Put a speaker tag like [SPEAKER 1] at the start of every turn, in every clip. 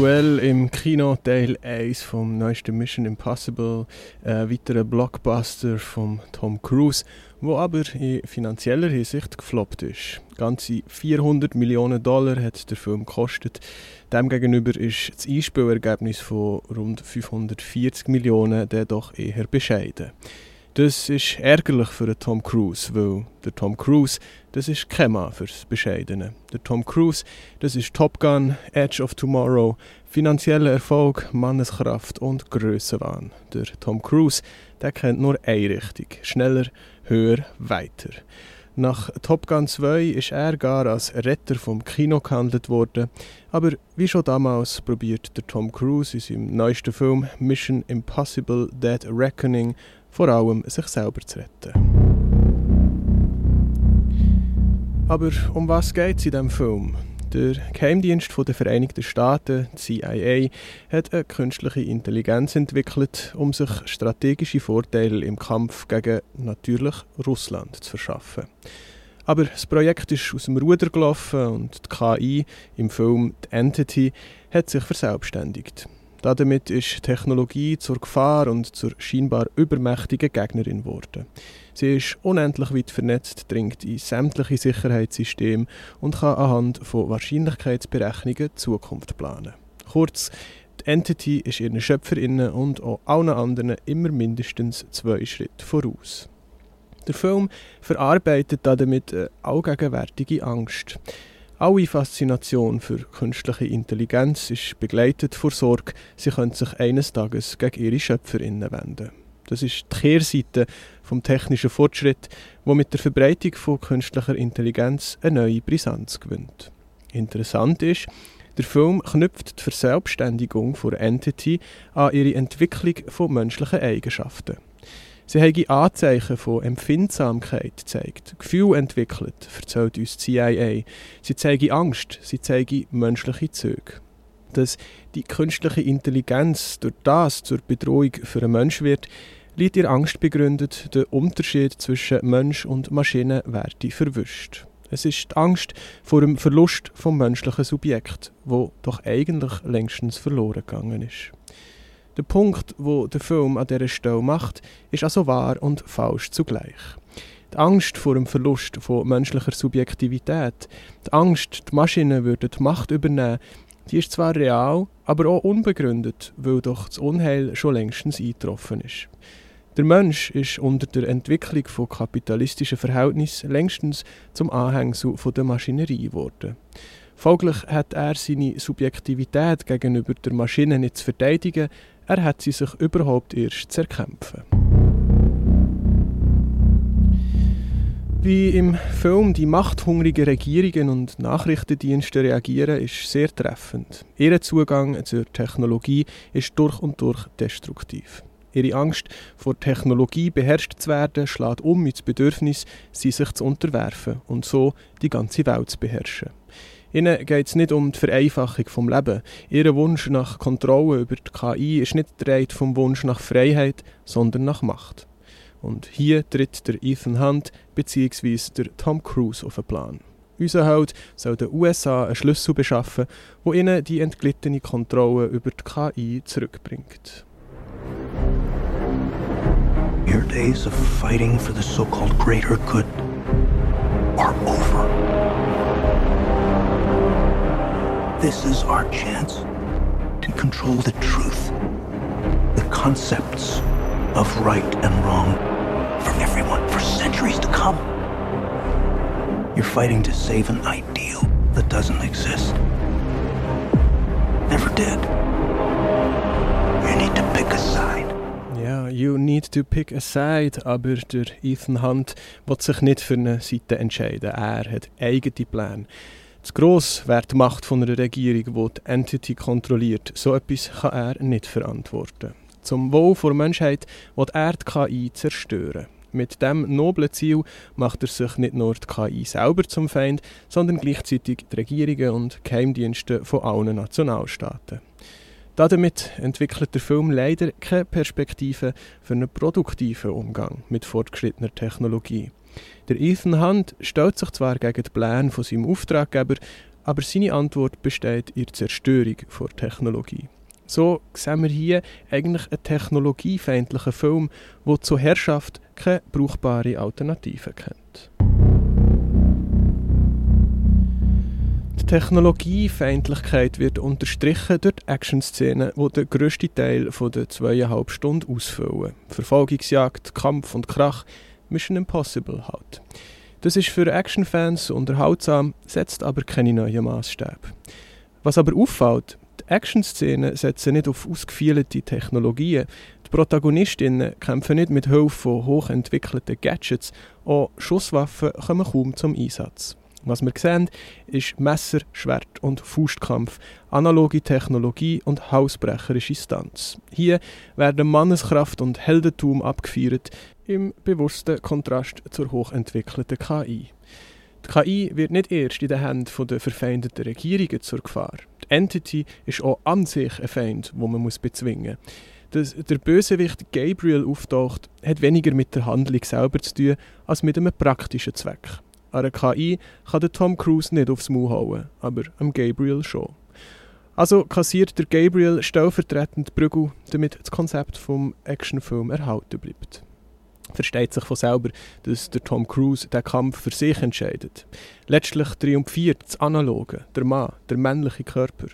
[SPEAKER 1] Aktuell im Kino Teil 1 vom neuesten Mission Impossible, ein weiterer Blockbuster von Tom Cruise, wo aber in finanzieller Hinsicht gefloppt ist. Ganze 400 Millionen Dollar hat der Film gekostet. Demgegenüber ist das Einspielergebnis von rund 540 Millionen dann doch eher bescheiden. Das ist ärgerlich für Tom Cruise, weil der Tom Cruise, das ist kein Mann fürs Bescheidene. Der Tom Cruise, das ist Top Gun, Edge of Tomorrow, finanzieller Erfolg, Manneskraft und Grössenwahn. Der Tom Cruise, der kennt nur eine Richtung. Schneller, höher, weiter. Nach Top Gun 2 ist er gar als Retter vom Kino gehandelt worden, aber wie schon damals probiert der Tom Cruise in seinem neuesten Film Mission Impossible Dead Reckoning vor allem sich selber zu retten. Aber um was geht es in diesem Film? Der Geheimdienst der Vereinigten Staaten, CIA, hat eine künstliche Intelligenz entwickelt, um sich strategische Vorteile im Kampf gegen natürlich Russland zu verschaffen. Aber das Projekt ist aus dem Ruder gelaufen und die KI im Film The Entity hat sich verselbstständigt. Damit ist Technologie zur Gefahr und zur scheinbar übermächtigen Gegnerin geworden. Sie ist unendlich weit vernetzt, dringt in sämtliche Sicherheitssysteme und kann anhand von Wahrscheinlichkeitsberechnungen Zukunft planen. Kurz, die Entity ist ihren Schöpferinnen und auch allen anderen immer mindestens zwei Schritte voraus. Der Film verarbeitet damit eine allgegenwärtige Angst. Alle Faszination für künstliche Intelligenz ist begleitet von Sorge, sie könnte sich eines Tages gegen ihre Schöpferinnen wenden. Das ist die Kehrseite vom technischen Fortschritt, wo mit der Verbreitung von künstlicher Intelligenz eine neue Brisanz gewinnt. Interessant ist, der Film knüpft die Verselbstständigung von Entity an ihre Entwicklung von menschlichen Eigenschaften. Sie haben Anzeichen von Empfindsamkeit gezeigt, Gefühl entwickelt, erzählt uns CIA. Sie zeigen Angst, sie zeigen menschliche Züge. Dass die künstliche Intelligenz durch das zur Bedrohung für einen Mensch wird, liegt ihr Angst begründet, der Unterschied zwischen Mensch und Maschine werde verwischt. Es ist die Angst vor dem Verlust vom menschlichen Subjekt, wo doch eigentlich längstens verloren gegangen ist. Der Punkt, wo der Film an dieser Stelle macht, ist also wahr und falsch zugleich. Die Angst vor dem Verlust von menschlicher Subjektivität, die Angst, die Maschinen würden die Macht übernehmen, die ist zwar real, aber auch unbegründet, weil doch das Unheil schon längstens eingetroffen ist. Der Mensch ist unter der Entwicklung von kapitalistischen Verhältnissen längstens zum Anhängsel der Maschinerie geworden. Folglich hat er seine Subjektivität gegenüber der Maschine nicht zu verteidigen, er hat sie sich überhaupt erst zu erkämpfen. Wie im Film die machthungrigen Regierungen und Nachrichtendienste reagieren, ist sehr treffend. Ihr Zugang zur Technologie ist durch und durch destruktiv. Ihre Angst vor Technologie beherrscht zu werden, schlägt um ins Bedürfnis, sie sich zu unterwerfen und so die ganze Welt zu beherrschen. Ihnen geht es nicht um die Vereinfachung vom Leben. Ihr Wunsch nach Kontrolle über die KI ist nicht gedreht vom Wunsch nach Freiheit, sondern nach Macht. Und hier tritt der Ethan Hunt bzw. der Tom Cruise auf den Plan. Unser Held soll den USA einen Schlüssel beschaffen, wo ihnen die entglittene Kontrolle über die KI zurückbringt.
[SPEAKER 2] Your days of fighting for the so-called greater good This is our chance to control the truth, the concepts of right and wrong for everyone for centuries to come. You're fighting to save an ideal that doesn't exist. Never did. You need to pick a side.
[SPEAKER 1] Ja, you need to pick a side, aber der Ethan Hunt wird sich nicht für eine Seite entscheiden. Er hat eigene Pläne. Zu gross wäre die Macht von einer Regierung, die die Entity kontrolliert. So etwas kann er nicht verantworten. Zum Wohl der Menschheit will er die KI zerstören. Mit dem noblen Ziel macht er sich nicht nur die KI selber zum Feind, sondern gleichzeitig die Regierungen und Geheimdienste von allen Nationalstaaten. Damit entwickelt der Film leider keine Perspektive für einen produktiven Umgang mit fortgeschrittener Technologie. Der Ethan Hunt stellt sich zwar gegen die Pläne von seinem Auftraggeber, aber seine Antwort besteht in der Zerstörung der Technologie. So sehen wir hier eigentlich einen technologiefeindlichen Film, der zur Herrschaft keine brauchbare Alternative kennt. Die Technologiefeindlichkeit wird unterstrichen durch die Actionszenen, die den grössten Teil der zweieinhalb Stunden ausfüllen. Verfolgungsjagd, Kampf und Krach, Mission Impossible halt. Das ist für Actionfans unterhaltsam, setzt aber keine neuen Maßstäbe. Was aber auffällt, die Action-Szenen setzen nicht auf ausgefeilte Technologien. Die Protagonistinnen kämpfen nicht mit Hilfe von hochentwickelten Gadgets. Auch Schusswaffen kommen kaum zum Einsatz. Was wir sehen, ist Messer, Schwert und Faustkampf, analoge Technologie und hausbrecherische Stunts. Hier werden Manneskraft und Heldentum abgefeiert, im bewussten Kontrast zur hochentwickelten KI. Die KI wird nicht erst in den Händen der verfeindeten Regierungen zur Gefahr. Die Entity ist auch an sich ein Feind, wo man muss bezwingen muss. Dass der Bösewicht Gabriel auftaucht, hat weniger mit der Handlung selber zu tun, als mit einem praktischen Zweck. An einer KI kann der Tom Cruise nicht aufs Maul hauen, aber am Gabriel schon. Also kassiert der Gabriel stellvertretend Brügel, damit das Konzept vom Actionfilm erhalten bleibt versteht sich von selber, dass der Tom Cruise den Kampf für sich entscheidet. Letztlich triumphiert das Analoge, der Mann, der männliche Körper.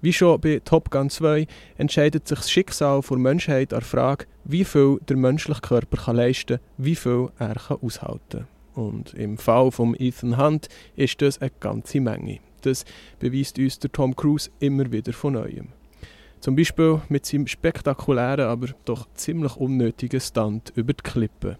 [SPEAKER 1] Wie schon bei Top Gun 2 entscheidet sich das Schicksal der Menschheit an der Frage, wie viel der menschliche Körper kann leisten kann, wie viel er kann aushalten kann. Und im Fall von Ethan Hunt ist das eine ganze Menge. Das beweist uns der Tom Cruise immer wieder von Neuem. Zum Beispiel mit seinem spektakulären, aber doch ziemlich unnötigen Stunt über die Klippe.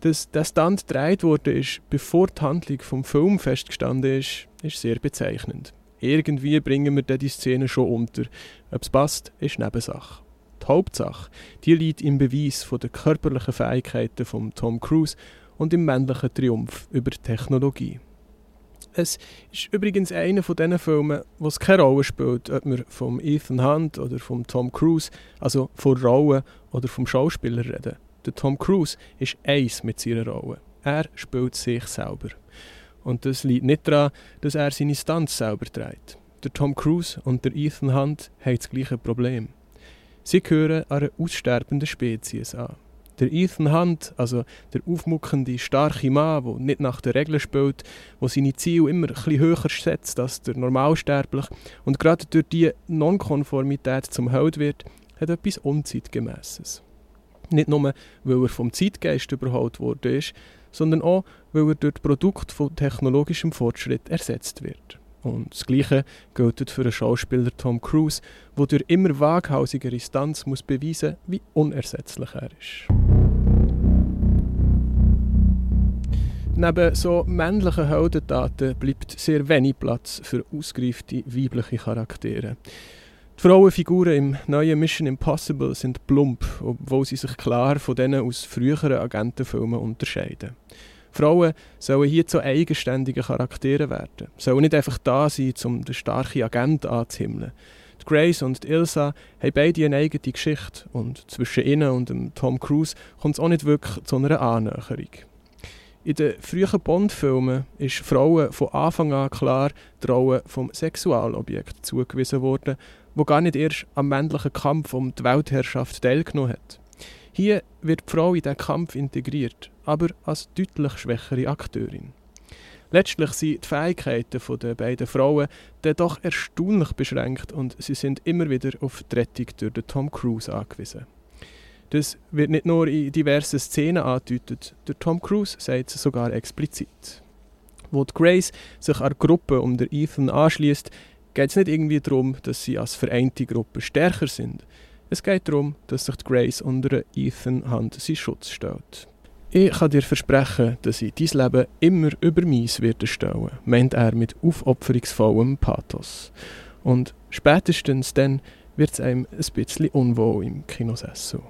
[SPEAKER 1] Dass der Stunt gedreht wurde, ist, bevor die Handlung vom Film festgestanden ist, ist sehr bezeichnend. Irgendwie bringen wir die Szene schon unter. Ob es passt, ist Nebensache. Die Hauptsache, die liegt im Beweis der körperlichen Fähigkeiten von Tom Cruise und im männlichen Triumph über Technologie. Es ist übrigens einer von diesen Filmen, wo es keine Rolle spielt, ob wir vom Ethan Hunt oder vom Tom Cruise, also von Rolle oder vom Schauspieler reden. Der Tom Cruise ist eins mit seiner Rolle. Er spielt sich selber. Und das liegt nicht daran, dass er seine Stunts selber trägt. Der Tom Cruise und der Ethan Hunt haben das gleiche Problem. Sie gehören einer aussterbenden Spezies an. Der Ethan Hunt, also der aufmuckende, starke Mann, der nicht nach den Regeln spielt, der seine Ziele immer bisschen höher setzt als der Normalsterbliche und gerade durch diese Nonkonformität zum Held wird, hat etwas Unzeitgemäßes. Nicht nur, weil er vom Zeitgeist überholt ist, sondern auch, weil er durch Produkt von technologischem Fortschritt ersetzt wird. Und das Gleiche gilt für den Schauspieler Tom Cruise, der durch immer waghausigere Stunts muss beweisen wie unersetzlich er ist. Neben so männlichen Heldentaten bleibt sehr wenig Platz für ausgereifte weibliche Charaktere. Die Frauenfiguren im neuen Mission Impossible sind plump, obwohl sie sich klar von denen aus früheren Agentenfilmen unterscheiden. Frauen sollen hier zu eigenständigen Charakteren werden, sollen nicht einfach da sein, um den starken Agent anzuhimmeln. Die Grace und die Ilsa haben beide eine eigene Geschichte und zwischen ihnen und dem Tom Cruise kommt es auch nicht wirklich zu einer Annäherung. In den frühen Bond-Filmen ist Frauen von Anfang an klar die Rolle vom Sexualobjekt zugewiesen worden, wo gar nicht erst am männlichen Kampf um die Weltherrschaft teilgenommen hat. Hier wird die Frau in diesen Kampf integriert aber als deutlich schwächere Akteurin. Letztlich sind die Fähigkeiten der beiden Frauen dann doch erstaunlich beschränkt und sie sind immer wieder auf die Rettung durch den Tom Cruise angewiesen. Das wird nicht nur in diversen Szenen angedeutet, der Tom Cruise sagt es sogar explizit. Wo die Grace sich an der Gruppe um den Ethan anschließt, geht es nicht irgendwie darum, dass sie als vereinte Gruppe stärker sind. Es geht darum, dass sich Grace unter Ethan Hand seinen Schutz stellt. Ich kann dir versprechen, dass ich dein Leben immer über meins werde stellen, meint er mit aufopferungsvollem Pathos. Und spätestens dann wird es einem ein bisschen unwohl im Kinosessel.